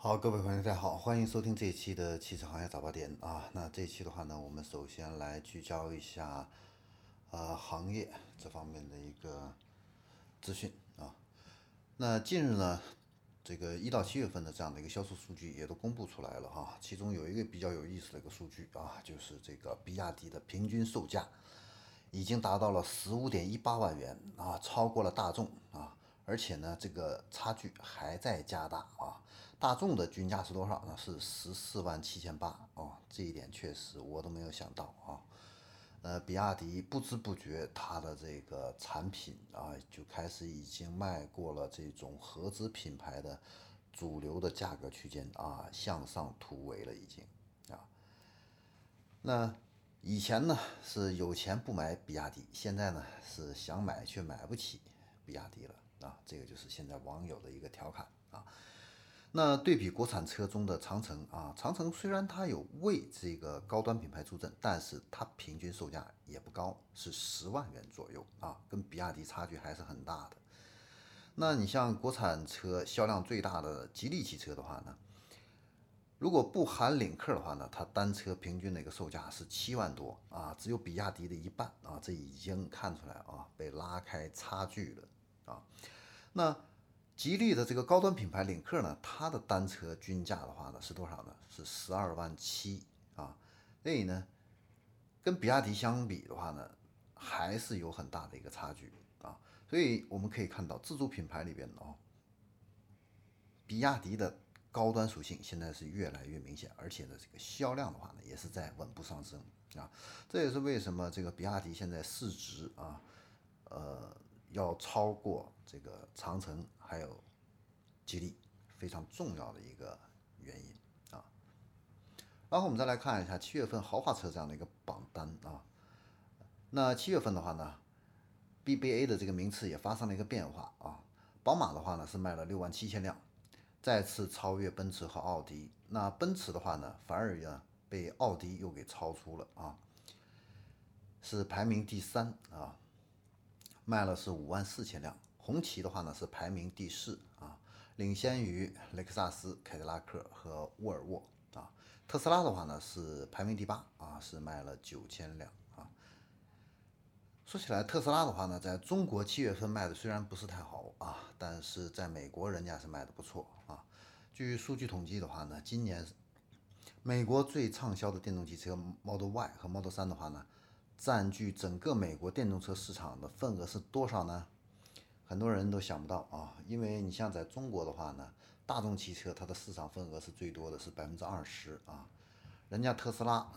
好，各位朋友，大家好，欢迎收听这一期的汽车行业早八点啊。那这一期的话呢，我们首先来聚焦一下呃行业这方面的一个资讯啊。那近日呢，这个一到七月份的这样的一个销售数据也都公布出来了哈。其中有一个比较有意思的一个数据啊，就是这个比亚迪的平均售价已经达到了十五点一八万元啊，超过了大众啊，而且呢，这个差距还在加大啊。大众的均价是多少呢？是十四万七千八哦，这一点确实我都没有想到啊。呃，比亚迪不知不觉它的这个产品啊，就开始已经迈过了这种合资品牌的主流的价格区间啊，向上突围了已经啊。那以前呢是有钱不买比亚迪，现在呢是想买却买不起比亚迪了，这个就是现在网友的一个调侃啊。那对比国产车中的长城啊，长城虽然它有为这个高端品牌助阵，但是它平均售价也不高，是十万元左右啊，跟比亚迪差距还是很大的。那你像国产车销量最大的吉利汽车的话呢，如果不含领克的话呢，它单车平均的一个售价是七万多啊，只有比亚迪的一半啊，这已经看出来啊，被拉开差距了啊。那吉利的这个高端品牌领克呢，它的单车均价的话呢是多少呢？是十二万七啊。所以呢，跟比亚迪相比的话呢，还是有很大的一个差距啊。所以我们可以看到，自主品牌里边哦，比亚迪的高端属性现在是越来越明显，而且呢，这个销量的话呢，也是在稳步上升啊。这也是为什么这个比亚迪现在市值啊，呃。要超过这个长城还有吉利非常重要的一个原因啊。然后我们再来看一下七月份豪华车这样的一个榜单啊。那七月份的话呢，BBA 的这个名次也发生了一个变化啊。宝马的话呢是卖了六万七千辆，再次超越奔驰和奥迪。那奔驰的话呢，反而呢被奥迪又给超出了啊，是排名第三啊。卖了是五万四千辆，红旗的话呢是排名第四啊，领先于雷克萨斯、凯迪拉克和沃尔沃啊。特斯拉的话呢是排名第八啊，是卖了九千辆啊。说起来，特斯拉的话呢，在中国七月份卖的虽然不是太好啊，但是在美国人家是卖的不错啊。据数据统计的话呢，今年美国最畅销的电动汽车 Model Y 和 Model 3的话呢。占据整个美国电动车市场的份额是多少呢？很多人都想不到啊，因为你像在中国的话呢，大众汽车它的市场份额是最多的，是百分之二十啊。人家特斯拉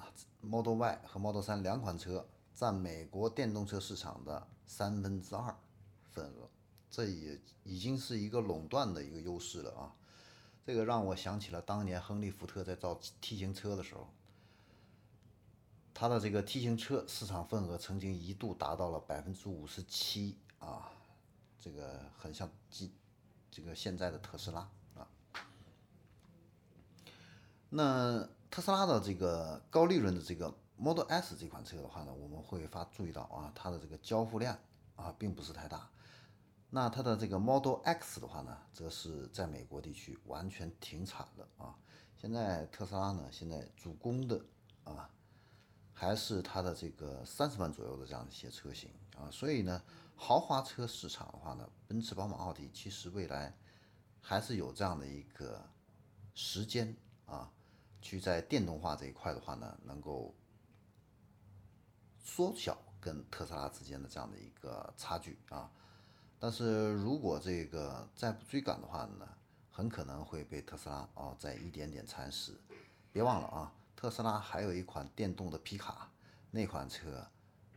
Model Y 和 Model 3两款车占美国电动车市场的三分之二份额，这也已经是一个垄断的一个优势了啊。这个让我想起了当年亨利福特在造 T 型车的时候。它的这个 T 型车市场份额曾经一度达到了百分之五十七啊，这个很像今这个现在的特斯拉啊。那特斯拉的这个高利润的这个 Model S 这款车的话呢，我们会发注意到啊，它的这个交付量啊并不是太大。那它的这个 Model X 的话呢，则是在美国地区完全停产了啊。现在特斯拉呢，现在主攻的啊。还是它的这个三十万左右的这样一些车型啊，所以呢，豪华车市场的话呢，奔驰、宝马、奥迪其实未来还是有这样的一个时间啊，去在电动化这一块的话呢，能够缩小跟特斯拉之间的这样的一个差距啊。但是如果这个再不追赶的话呢，很可能会被特斯拉啊再一点点蚕食。别忘了啊。特斯拉还有一款电动的皮卡，那款车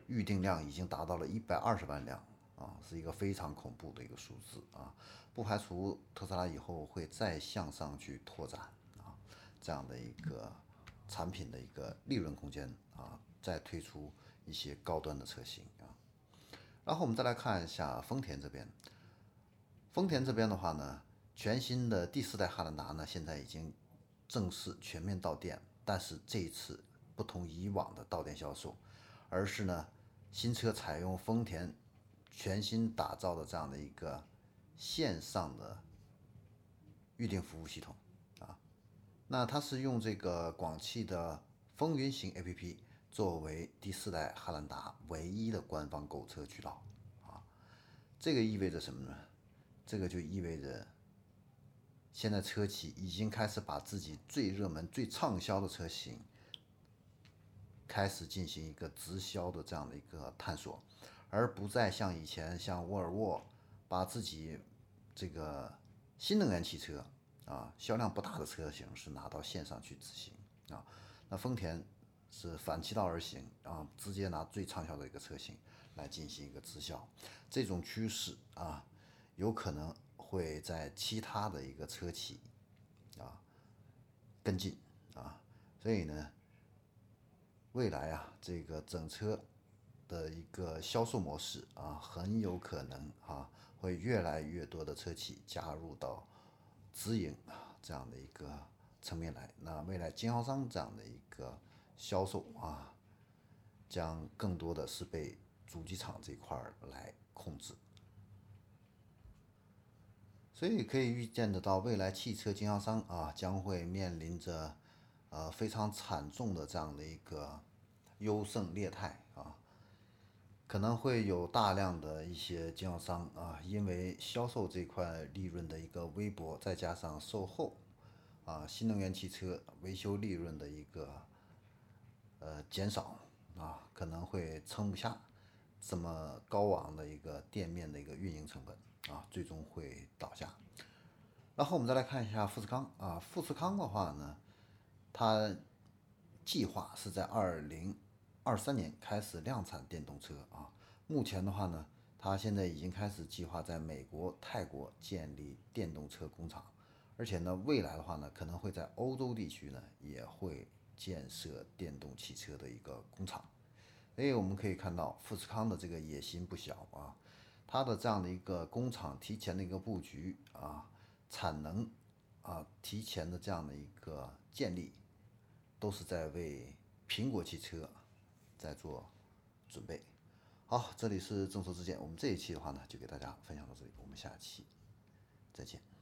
预订量已经达到了一百二十万辆啊，是一个非常恐怖的一个数字啊！不排除特斯拉以后会再向上去拓展啊，这样的一个产品的一个利润空间啊，再推出一些高端的车型啊。然后我们再来看一下丰田这边，丰田这边的话呢，全新的第四代汉兰达呢，现在已经正式全面到店。但是这一次不同以往的到店销售，而是呢，新车采用丰田全新打造的这样的一个线上的预订服务系统啊。那它是用这个广汽的风云行 APP 作为第四代汉兰达唯一的官方购车渠道啊，这个意味着什么呢？这个就意味着现在车企已经开始把自己最热门、最畅销的车型开始进行一个直销的这样的一个探索，而不再像以前像沃尔沃把自己这个新能源汽车。啊，销量不大的车型是拿到线上去执行啊，那丰田是反其道而行啊，直接拿最畅销的一个车型来进行一个直销，这种趋势啊，有可能会在其他的一个车企啊跟进啊，所以呢，未来啊，这个整车的一个销售模式啊，很有可能啊，会越来越多的车企加入到。直营啊这样的一个层面来，那未来经销商这样的一个销售啊，将更多的是被主机厂这块来控制，所以可以预见得到，未来汽车经销商啊将会面临着呃非常惨重的这样的一个优胜劣汰啊。可能会有大量的一些经销商啊，因为销售这块利润的一个微薄，再加上售后啊，新能源汽车维修利润的一个呃减少啊，可能会撑不下这么高昂的一个店面的一个运营成本啊，最终会倒下。然后我们再来看一下富士康啊，富士康的话呢，它计划是在二零。二三年开始量产电动车啊，目前的话呢，它现在已经开始计划在美国、泰国建立电动车工厂，而且呢，未来的话呢，可能会在欧洲地区呢也会建设电动汽车的一个工厂。所以我们可以看到富士康的这个野心不小啊，它的这样的一个工厂提前的一个布局啊，产能啊提前的这样的一个建立，都是在为苹果汽车。在做准备，好，这里是众说之见。我们这一期的话呢，就给大家分享到这里，我们下期再见。